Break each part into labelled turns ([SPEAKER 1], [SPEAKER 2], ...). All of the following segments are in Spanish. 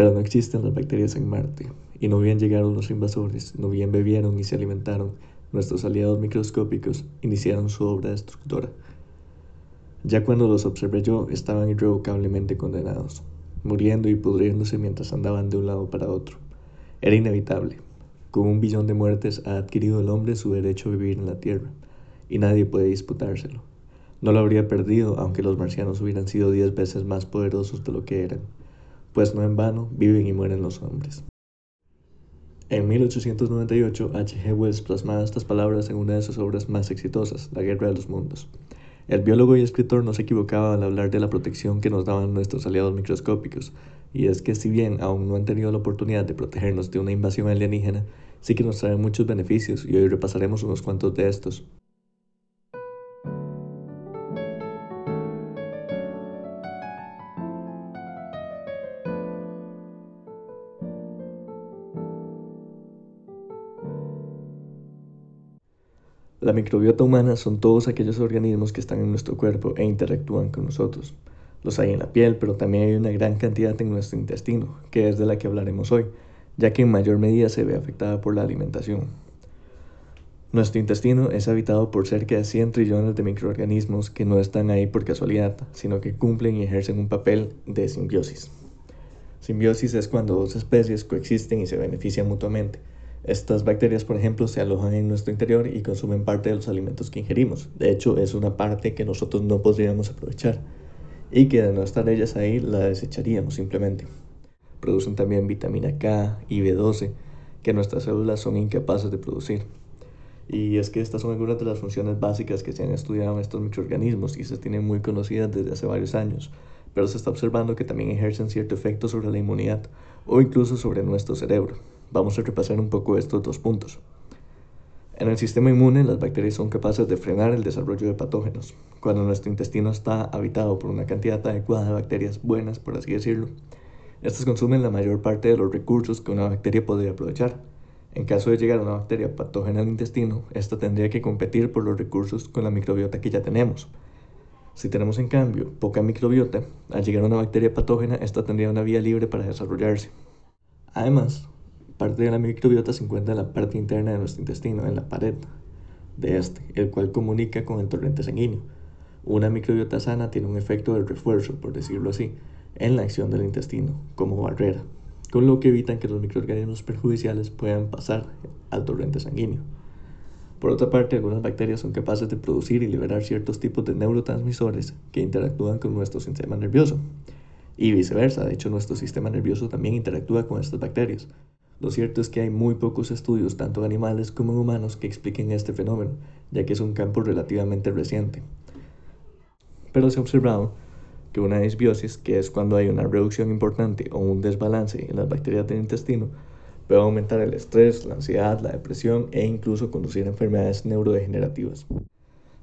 [SPEAKER 1] Pero no existen las bacterias en Marte, y no bien llegaron los invasores, no bien bebieron y se alimentaron, nuestros aliados microscópicos iniciaron su obra destructora. Ya cuando los observé yo, estaban irrevocablemente condenados, muriendo y pudriéndose mientras andaban de un lado para otro. Era inevitable. Con un billón de muertes ha adquirido el hombre su derecho a vivir en la Tierra, y nadie puede disputárselo. No lo habría perdido aunque los marcianos hubieran sido diez veces más poderosos de lo que eran, pues no en vano viven y mueren los hombres. En 1898, H. G. Wells plasmaba estas palabras en una de sus obras más exitosas, La Guerra de los Mundos. El biólogo y escritor no se equivocaba al hablar de la protección que nos daban nuestros aliados microscópicos, y es que si bien aún no han tenido la oportunidad de protegernos de una invasión alienígena, sí que nos traen muchos beneficios y hoy repasaremos unos cuantos de estos. La microbiota humana son todos aquellos organismos que están en nuestro cuerpo e interactúan con nosotros. Los hay en la piel, pero también hay una gran cantidad en nuestro intestino, que es de la que hablaremos hoy, ya que en mayor medida se ve afectada por la alimentación. Nuestro intestino es habitado por cerca de 100 trillones de microorganismos que no están ahí por casualidad, sino que cumplen y ejercen un papel de simbiosis. Simbiosis es cuando dos especies coexisten y se benefician mutuamente. Estas bacterias, por ejemplo, se alojan en nuestro interior y consumen parte de los alimentos que ingerimos. De hecho, es una parte que nosotros no podríamos aprovechar y que de no estar ellas ahí la desecharíamos simplemente. Producen también vitamina K y B12 que nuestras células son incapaces de producir. Y es que estas son algunas de las funciones básicas que se han estudiado en estos microorganismos y se tienen muy conocidas desde hace varios años, pero se está observando que también ejercen cierto efecto sobre la inmunidad o incluso sobre nuestro cerebro. Vamos a repasar un poco estos dos puntos. En el sistema inmune, las bacterias son capaces de frenar el desarrollo de patógenos. Cuando nuestro intestino está habitado por una cantidad adecuada de bacterias buenas, por así decirlo, estas consumen la mayor parte de los recursos que una bacteria podría aprovechar. En caso de llegar una bacteria patógena al intestino, esta tendría que competir por los recursos con la microbiota que ya tenemos. Si tenemos en cambio poca microbiota, al llegar una bacteria patógena, esta tendría una vía libre para desarrollarse. Además, Parte de la microbiota se encuentra en la parte interna de nuestro intestino, en la pared de este, el cual comunica con el torrente sanguíneo. Una microbiota sana tiene un efecto de refuerzo, por decirlo así, en la acción del intestino, como barrera, con lo que evitan que los microorganismos perjudiciales puedan pasar al torrente sanguíneo. Por otra parte, algunas bacterias son capaces de producir y liberar ciertos tipos de neurotransmisores que interactúan con nuestro sistema nervioso. Y viceversa, de hecho nuestro sistema nervioso también interactúa con estas bacterias. Lo cierto es que hay muy pocos estudios, tanto en animales como en humanos, que expliquen este fenómeno, ya que es un campo relativamente reciente. Pero se ha observado que una disbiosis, que es cuando hay una reducción importante o un desbalance en las bacterias del intestino, puede aumentar el estrés, la ansiedad, la depresión e incluso conducir a enfermedades neurodegenerativas.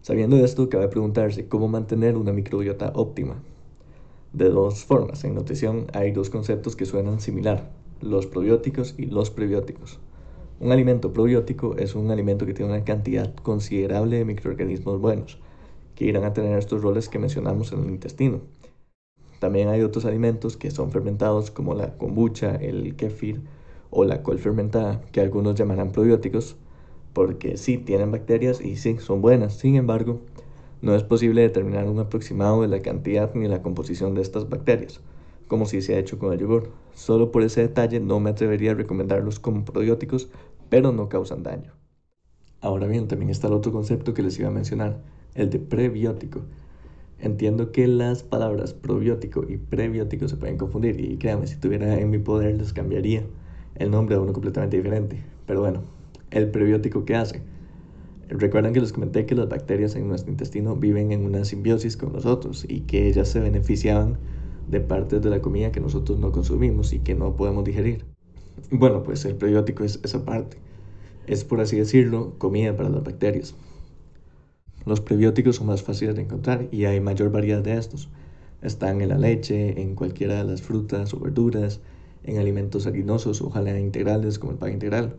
[SPEAKER 1] Sabiendo esto, cabe preguntarse cómo mantener una microbiota óptima. De dos formas, en nutrición hay dos conceptos que suenan similar, los probióticos y los prebióticos. Un alimento probiótico es un alimento que tiene una cantidad considerable de microorganismos buenos, que irán a tener estos roles que mencionamos en el intestino. También hay otros alimentos que son fermentados como la kombucha, el kefir o la col fermentada, que algunos llamarán probióticos, porque sí tienen bacterias y sí son buenas. Sin embargo, no es posible determinar un aproximado de la cantidad ni la composición de estas bacterias como si se ha hecho con el yogur. Solo por ese detalle no me atrevería a recomendarlos como probióticos, pero no causan daño. Ahora bien, también está el otro concepto que les iba a mencionar, el de prebiótico. Entiendo que las palabras probiótico y prebiótico se pueden confundir y créanme, si tuviera en mi poder les cambiaría el nombre a uno completamente diferente. Pero bueno, el prebiótico ¿qué hace? Recuerdan que les comenté que las bacterias en nuestro intestino viven en una simbiosis con nosotros y que ellas se beneficiaban de partes de la comida que nosotros no consumimos y que no podemos digerir. Bueno, pues el prebiótico es esa parte. Es, por así decirlo, comida para las bacterias. Los prebióticos son más fáciles de encontrar y hay mayor variedad de estos. Están en la leche, en cualquiera de las frutas o verduras, en alimentos harinosos, ojalá integrales como el pan integral,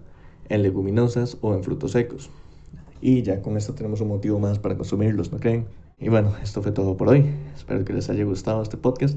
[SPEAKER 1] en leguminosas o en frutos secos. Y ya con esto tenemos un motivo más para consumirlos, ¿no creen? Y bueno, esto fue todo por hoy. Espero que les haya gustado este podcast